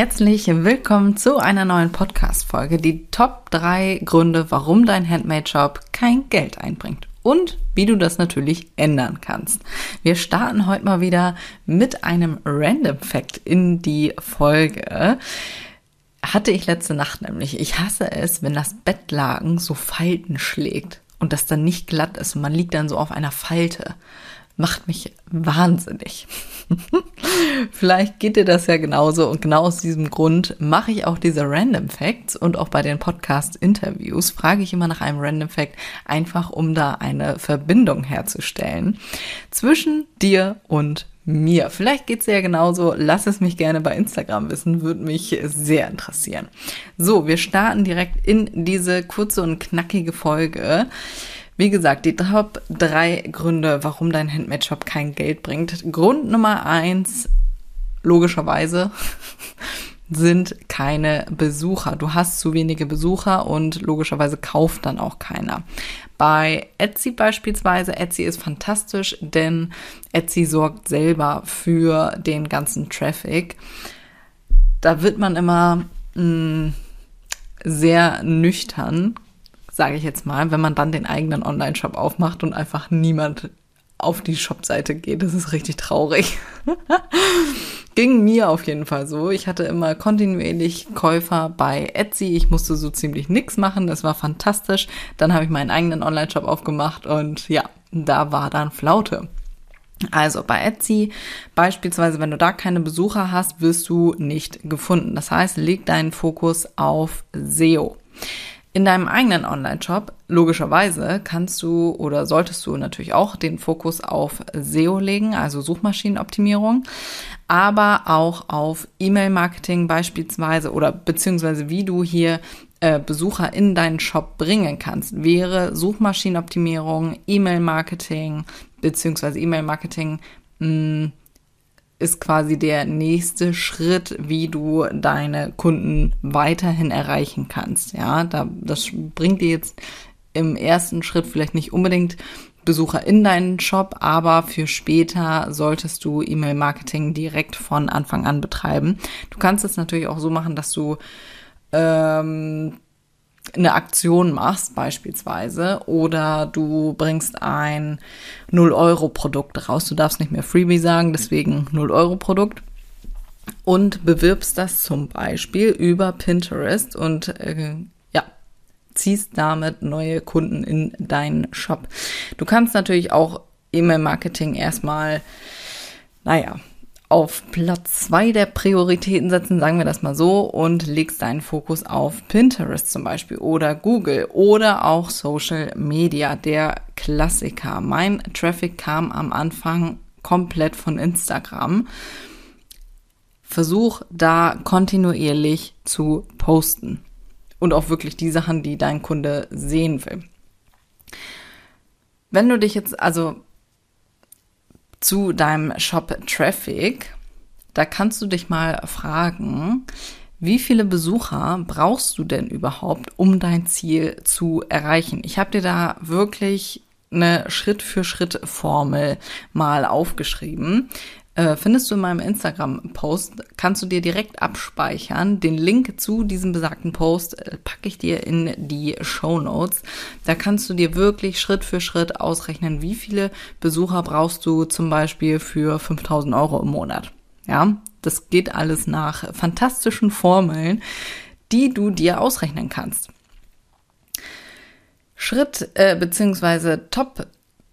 Herzlich willkommen zu einer neuen Podcast-Folge. Die Top 3 Gründe, warum dein Handmade-Shop kein Geld einbringt und wie du das natürlich ändern kannst. Wir starten heute mal wieder mit einem Random Fact in die Folge. Hatte ich letzte Nacht nämlich. Ich hasse es, wenn das Bettlaken so Falten schlägt und das dann nicht glatt ist und man liegt dann so auf einer Falte macht mich wahnsinnig. Vielleicht geht dir das ja genauso und genau aus diesem Grund mache ich auch diese Random Facts und auch bei den Podcast-Interviews frage ich immer nach einem Random Fact, einfach um da eine Verbindung herzustellen zwischen dir und mir. Vielleicht geht es ja genauso. Lass es mich gerne bei Instagram wissen, würde mich sehr interessieren. So, wir starten direkt in diese kurze und knackige Folge. Wie gesagt, die Top drei Gründe, warum dein Handmade-Shop kein Geld bringt. Grund Nummer eins, logischerweise, sind keine Besucher. Du hast zu wenige Besucher und logischerweise kauft dann auch keiner. Bei Etsy beispielsweise, Etsy ist fantastisch, denn Etsy sorgt selber für den ganzen Traffic. Da wird man immer mh, mm, sehr nüchtern sage ich jetzt mal, wenn man dann den eigenen Online-Shop aufmacht und einfach niemand auf die Shopseite geht. Das ist richtig traurig. Ging mir auf jeden Fall so. Ich hatte immer kontinuierlich Käufer bei Etsy. Ich musste so ziemlich nichts machen. Das war fantastisch. Dann habe ich meinen eigenen Online-Shop aufgemacht und ja, da war dann Flaute. Also bei Etsy beispielsweise, wenn du da keine Besucher hast, wirst du nicht gefunden. Das heißt, leg deinen Fokus auf SEO. In deinem eigenen Online-Shop, logischerweise, kannst du oder solltest du natürlich auch den Fokus auf SEO legen, also Suchmaschinenoptimierung, aber auch auf E-Mail-Marketing beispielsweise oder beziehungsweise wie du hier äh, Besucher in deinen Shop bringen kannst, wäre Suchmaschinenoptimierung, E-Mail-Marketing beziehungsweise E-Mail-Marketing hm, ist quasi der nächste Schritt, wie du deine Kunden weiterhin erreichen kannst. Ja, da, das bringt dir jetzt im ersten Schritt vielleicht nicht unbedingt Besucher in deinen Shop, aber für später solltest du E-Mail-Marketing direkt von Anfang an betreiben. Du kannst es natürlich auch so machen, dass du ähm, eine Aktion machst beispielsweise oder du bringst ein 0-Euro-Produkt raus. Du darfst nicht mehr Freebie sagen, deswegen 0-Euro-Produkt. Und bewirbst das zum Beispiel über Pinterest und äh, ja, ziehst damit neue Kunden in deinen Shop. Du kannst natürlich auch E-Mail-Marketing erstmal, naja, auf Platz zwei der Prioritäten setzen, sagen wir das mal so, und legst deinen Fokus auf Pinterest zum Beispiel oder Google oder auch Social Media, der Klassiker. Mein Traffic kam am Anfang komplett von Instagram. Versuch da kontinuierlich zu posten und auch wirklich die Sachen, die dein Kunde sehen will. Wenn du dich jetzt, also zu deinem Shop Traffic. Da kannst du dich mal fragen, wie viele Besucher brauchst du denn überhaupt, um dein Ziel zu erreichen? Ich habe dir da wirklich eine Schritt-für-Schritt-Formel mal aufgeschrieben. Äh, findest du in meinem Instagram-Post, kannst du dir direkt abspeichern. Den Link zu diesem besagten Post äh, packe ich dir in die Show Notes. Da kannst du dir wirklich Schritt für Schritt ausrechnen, wie viele Besucher brauchst du zum Beispiel für 5000 Euro im Monat. Ja, das geht alles nach fantastischen Formeln, die du dir ausrechnen kannst. Schritt äh, beziehungsweise Top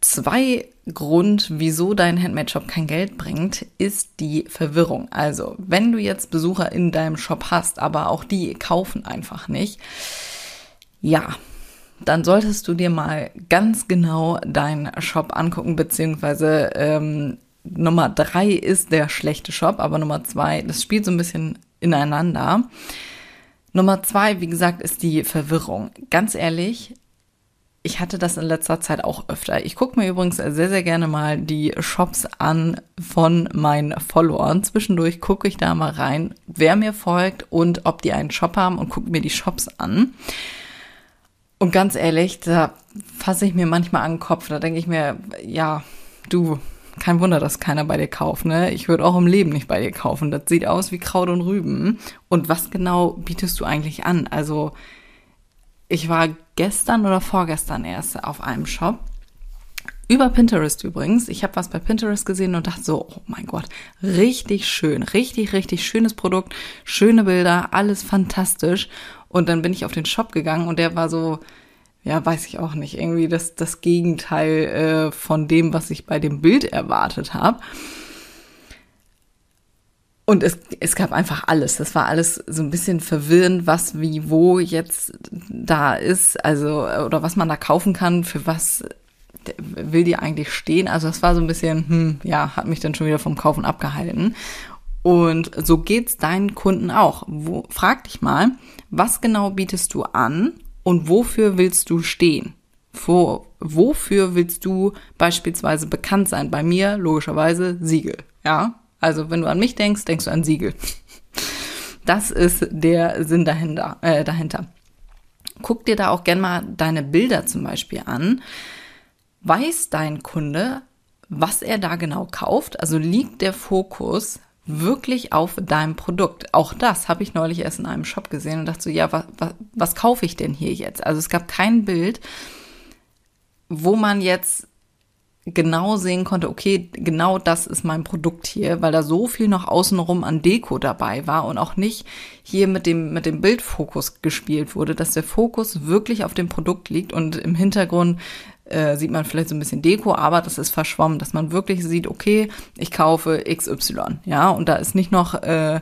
zwei Grund, wieso dein Handmade-Shop kein Geld bringt, ist die Verwirrung. Also, wenn du jetzt Besucher in deinem Shop hast, aber auch die kaufen einfach nicht, ja, dann solltest du dir mal ganz genau deinen Shop angucken, beziehungsweise ähm, Nummer drei ist der schlechte Shop, aber Nummer zwei, das spielt so ein bisschen ineinander. Nummer zwei, wie gesagt, ist die Verwirrung. Ganz ehrlich, ich hatte das in letzter Zeit auch öfter. Ich gucke mir übrigens sehr, sehr gerne mal die Shops an von meinen Followern. Zwischendurch gucke ich da mal rein, wer mir folgt und ob die einen Shop haben und gucke mir die Shops an. Und ganz ehrlich, da fasse ich mir manchmal an den Kopf. Da denke ich mir, ja, du, kein Wunder, dass keiner bei dir kauft, ne? Ich würde auch im Leben nicht bei dir kaufen. Das sieht aus wie Kraut und Rüben. Und was genau bietest du eigentlich an? Also, ich war gestern oder vorgestern erst auf einem Shop. Über Pinterest übrigens. Ich habe was bei Pinterest gesehen und dachte so, oh mein Gott, richtig schön, richtig, richtig schönes Produkt, schöne Bilder, alles fantastisch. Und dann bin ich auf den Shop gegangen und der war so, ja, weiß ich auch nicht, irgendwie das, das Gegenteil äh, von dem, was ich bei dem Bild erwartet habe. Und es, es gab einfach alles. Das war alles so ein bisschen verwirrend, was wie wo jetzt da ist, also oder was man da kaufen kann, für was will die eigentlich stehen. Also das war so ein bisschen, hm, ja, hat mich dann schon wieder vom Kaufen abgehalten. Und so geht's deinen Kunden auch. Wo, frag dich mal, was genau bietest du an und wofür willst du stehen? Wo, wofür willst du beispielsweise bekannt sein? Bei mir logischerweise Siegel, ja. Also wenn du an mich denkst, denkst du an Siegel. Das ist der Sinn dahinter. Äh, dahinter. Guck dir da auch gern mal deine Bilder zum Beispiel an. Weiß dein Kunde, was er da genau kauft? Also liegt der Fokus wirklich auf deinem Produkt? Auch das habe ich neulich erst in einem Shop gesehen und dachte so, ja, was, was, was kaufe ich denn hier jetzt? Also es gab kein Bild, wo man jetzt genau sehen konnte, okay, genau das ist mein Produkt hier, weil da so viel noch außenrum an Deko dabei war und auch nicht hier mit dem, mit dem Bildfokus gespielt wurde, dass der Fokus wirklich auf dem Produkt liegt und im Hintergrund äh, sieht man vielleicht so ein bisschen Deko, aber das ist verschwommen, dass man wirklich sieht, okay, ich kaufe XY, ja, und da ist nicht noch äh,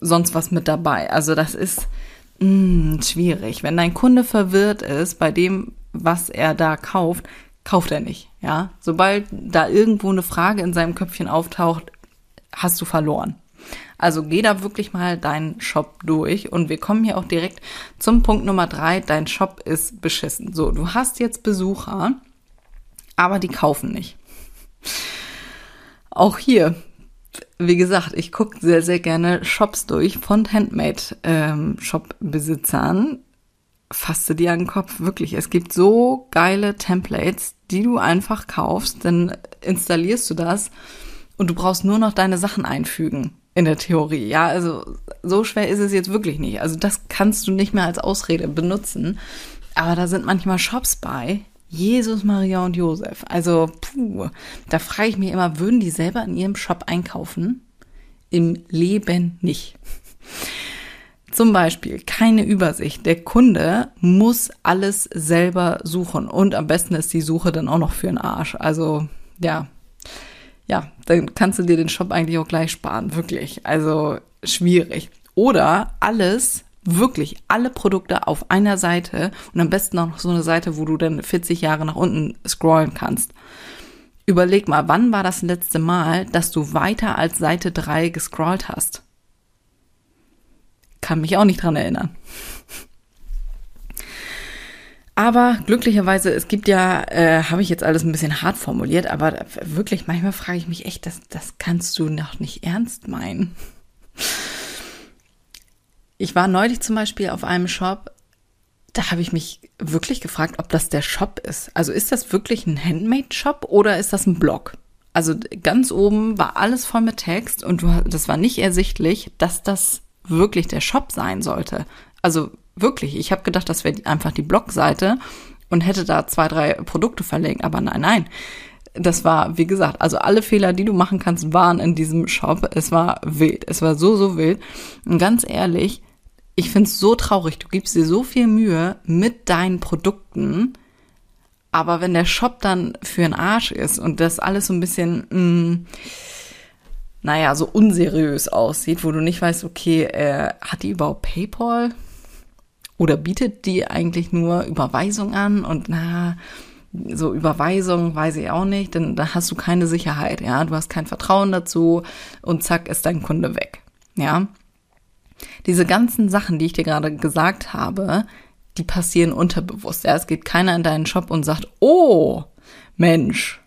sonst was mit dabei. Also das ist mh, mm, schwierig. Wenn dein Kunde verwirrt ist bei dem, was er da kauft, kauft er nicht. Ja, sobald da irgendwo eine Frage in seinem Köpfchen auftaucht, hast du verloren. Also geh da wirklich mal deinen Shop durch und wir kommen hier auch direkt zum Punkt Nummer drei. Dein Shop ist beschissen. So, du hast jetzt Besucher, aber die kaufen nicht. Auch hier, wie gesagt, ich gucke sehr, sehr gerne Shops durch von Handmade-Shop-Besitzern. Fasste dir an den Kopf, wirklich. Es gibt so geile Templates, die du einfach kaufst, dann installierst du das und du brauchst nur noch deine Sachen einfügen. In der Theorie, ja, also so schwer ist es jetzt wirklich nicht. Also das kannst du nicht mehr als Ausrede benutzen. Aber da sind manchmal Shops bei. Jesus, Maria und Josef. Also, puh, da frage ich mich immer, würden die selber in ihrem Shop einkaufen? Im Leben nicht. Zum Beispiel keine Übersicht. Der Kunde muss alles selber suchen und am besten ist die Suche dann auch noch für den Arsch. Also ja, ja, dann kannst du dir den Shop eigentlich auch gleich sparen, wirklich. Also schwierig. Oder alles, wirklich alle Produkte auf einer Seite und am besten auch noch so eine Seite, wo du dann 40 Jahre nach unten scrollen kannst. Überleg mal, wann war das letzte Mal, dass du weiter als Seite 3 gescrollt hast? Kann mich auch nicht dran erinnern. Aber glücklicherweise, es gibt ja, äh, habe ich jetzt alles ein bisschen hart formuliert, aber wirklich, manchmal frage ich mich echt, das, das kannst du noch nicht ernst meinen. Ich war neulich zum Beispiel auf einem Shop, da habe ich mich wirklich gefragt, ob das der Shop ist. Also ist das wirklich ein Handmade-Shop oder ist das ein Blog? Also ganz oben war alles voll mit Text und du, das war nicht ersichtlich, dass das wirklich der Shop sein sollte. Also wirklich, ich habe gedacht, das wäre einfach die Blogseite und hätte da zwei, drei Produkte verlegt, aber nein, nein. Das war, wie gesagt, also alle Fehler, die du machen kannst, waren in diesem Shop. Es war wild. Es war so, so wild. Und ganz ehrlich, ich find's so traurig. Du gibst dir so viel Mühe mit deinen Produkten, aber wenn der Shop dann für einen Arsch ist und das alles so ein bisschen, mh, mm, naja, so unseriös aussieht, wo du nicht weißt, okay, äh, hat die überhaupt PayPal? Oder bietet die eigentlich nur Überweisung an? Und na, so Überweisung weiß ich auch nicht, denn da hast du keine Sicherheit, ja, du hast kein Vertrauen dazu und zack ist dein Kunde weg, ja. Diese ganzen Sachen, die ich dir gerade gesagt habe, die passieren unterbewusst. Ja, es geht keiner in deinen Shop und sagt, oh, Mensch,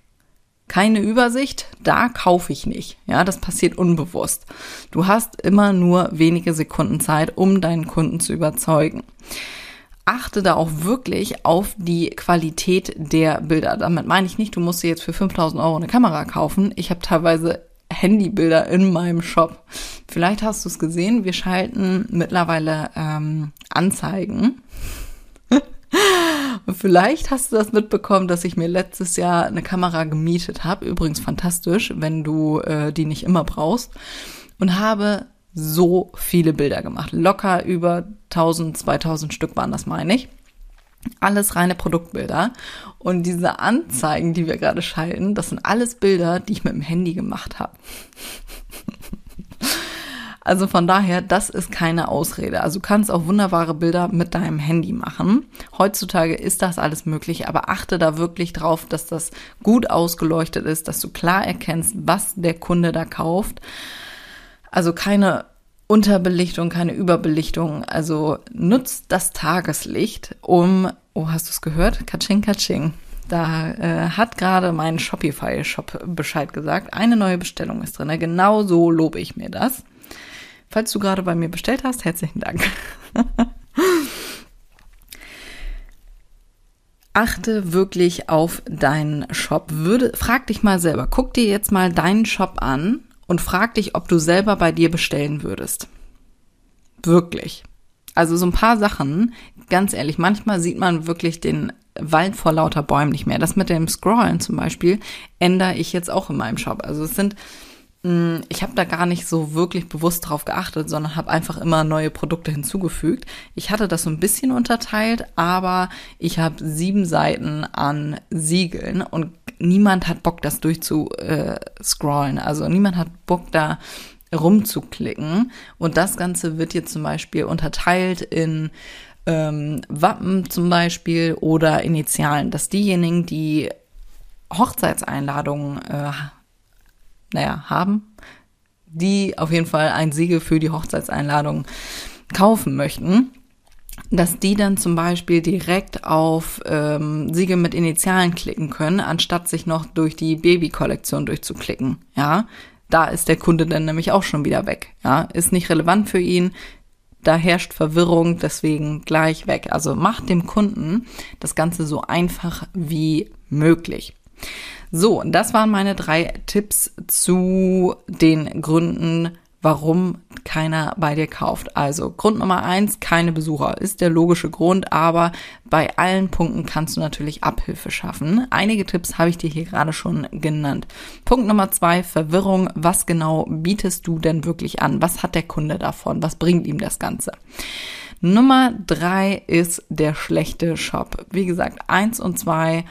keine Übersicht, da kaufe ich nicht. Ja, das passiert unbewusst. Du hast immer nur wenige Sekunden Zeit, um deinen Kunden zu überzeugen. Achte da auch wirklich auf die Qualität der Bilder. Damit meine ich nicht, du musst dir jetzt für 5000 Euro eine Kamera kaufen. Ich habe teilweise Handybilder in meinem Shop. Vielleicht hast du es gesehen, wir schalten mittlerweile ähm, Anzeigen und vielleicht hast du das mitbekommen, dass ich mir letztes Jahr eine Kamera gemietet habe. Übrigens fantastisch, wenn du äh, die nicht immer brauchst. Und habe so viele Bilder gemacht. Locker über 1000, 2000 Stück waren das, meine ich. Alles reine Produktbilder. Und diese Anzeigen, die wir gerade schalten, das sind alles Bilder, die ich mit dem Handy gemacht habe. Also von daher, das ist keine Ausrede. Also du kannst auch wunderbare Bilder mit deinem Handy machen. Heutzutage ist das alles möglich, aber achte da wirklich drauf, dass das gut ausgeleuchtet ist, dass du klar erkennst, was der Kunde da kauft. Also keine Unterbelichtung, keine Überbelichtung. Also nutzt das Tageslicht, um, oh, hast du es gehört? Katsching, katsching. Da äh, hat gerade mein Shopify-Shop Bescheid gesagt. Eine neue Bestellung ist drin. Genau so lobe ich mir das. Falls du gerade bei mir bestellt hast, herzlichen Dank. Achte wirklich auf deinen Shop. Würde, frag dich mal selber. Guck dir jetzt mal deinen Shop an und frag dich, ob du selber bei dir bestellen würdest. Wirklich. Also so ein paar Sachen, ganz ehrlich, manchmal sieht man wirklich den Wald vor lauter Bäumen nicht mehr. Das mit dem Scrollen zum Beispiel ändere ich jetzt auch in meinem Shop. Also es sind ich habe da gar nicht so wirklich bewusst drauf geachtet, sondern habe einfach immer neue Produkte hinzugefügt. Ich hatte das so ein bisschen unterteilt, aber ich habe sieben Seiten an Siegeln und niemand hat Bock, das durchzuscrollen. Also niemand hat Bock, da rumzuklicken. Und das Ganze wird jetzt zum Beispiel unterteilt in ähm, Wappen zum Beispiel oder Initialen, dass diejenigen, die Hochzeitseinladungen äh, naja, haben, die auf jeden Fall ein Siegel für die Hochzeitseinladung kaufen möchten, dass die dann zum Beispiel direkt auf ähm, Siegel mit Initialen klicken können, anstatt sich noch durch die Baby-Kollektion durchzuklicken. Ja, da ist der Kunde dann nämlich auch schon wieder weg. Ja, ist nicht relevant für ihn. Da herrscht Verwirrung, deswegen gleich weg. Also macht dem Kunden das Ganze so einfach wie möglich. So, das waren meine drei Tipps zu den Gründen, warum keiner bei dir kauft. Also Grund Nummer eins, keine Besucher ist der logische Grund, aber bei allen Punkten kannst du natürlich Abhilfe schaffen. Einige Tipps habe ich dir hier gerade schon genannt. Punkt Nummer zwei, Verwirrung. Was genau bietest du denn wirklich an? Was hat der Kunde davon? Was bringt ihm das Ganze? Nummer drei ist der schlechte Shop. Wie gesagt, eins und zwei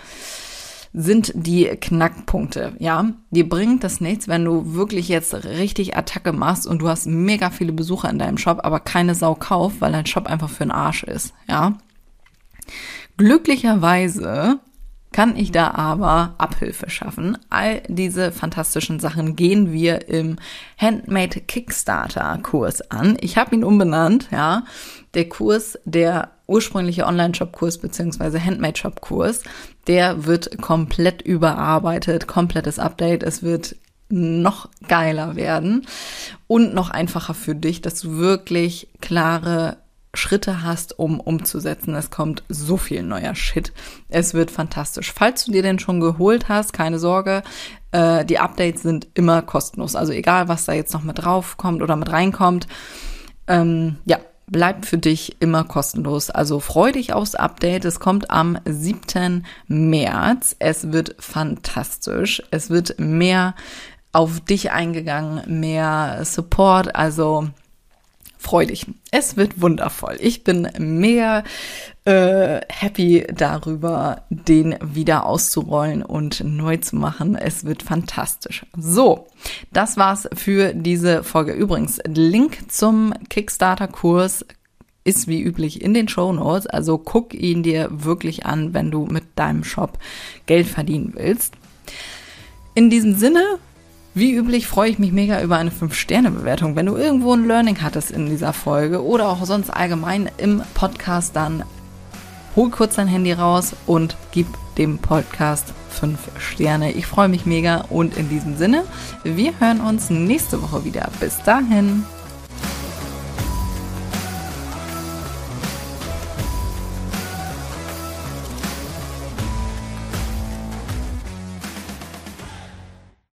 sind die Knackpunkte, ja. Dir bringt das nichts, wenn du wirklich jetzt richtig Attacke machst und du hast mega viele Besucher in deinem Shop, aber keine Sau kauft, weil dein Shop einfach für den Arsch ist, ja. Glücklicherweise kann ich da aber Abhilfe schaffen. All diese fantastischen Sachen gehen wir im Handmade Kickstarter Kurs an. Ich habe ihn umbenannt, ja. Der Kurs, der ursprüngliche Online-Shop-Kurs beziehungsweise Handmade-Shop-Kurs, der wird komplett überarbeitet, komplettes Update. Es wird noch geiler werden und noch einfacher für dich, dass du wirklich klare Schritte hast, um umzusetzen. Es kommt so viel neuer Shit. Es wird fantastisch. Falls du dir den schon geholt hast, keine Sorge, äh, die Updates sind immer kostenlos. Also egal, was da jetzt noch mit drauf kommt oder mit reinkommt. Ähm, ja, bleibt für dich immer kostenlos. Also freu dich aufs Update. Es kommt am 7. März. Es wird fantastisch. Es wird mehr auf dich eingegangen, mehr Support. Also freu dich. Es wird wundervoll. Ich bin mega äh, happy darüber, den wieder auszurollen und neu zu machen. Es wird fantastisch. So, das war's für diese Folge. Übrigens, Link zum Kickstarter-Kurs ist wie üblich in den Show Notes. Also guck ihn dir wirklich an, wenn du mit deinem Shop Geld verdienen willst. In diesem Sinne Wie üblich freue ich mich mega über eine 5-Sterne-Bewertung. Wenn du irgendwo ein Learning hattest in dieser Folge oder auch sonst allgemein im Podcast, dann hol kurz dein Handy raus und gib dem Podcast 5 Sterne. Ich freue mich mega und in diesem Sinne, wir hören uns nächste Woche wieder. Bis dahin.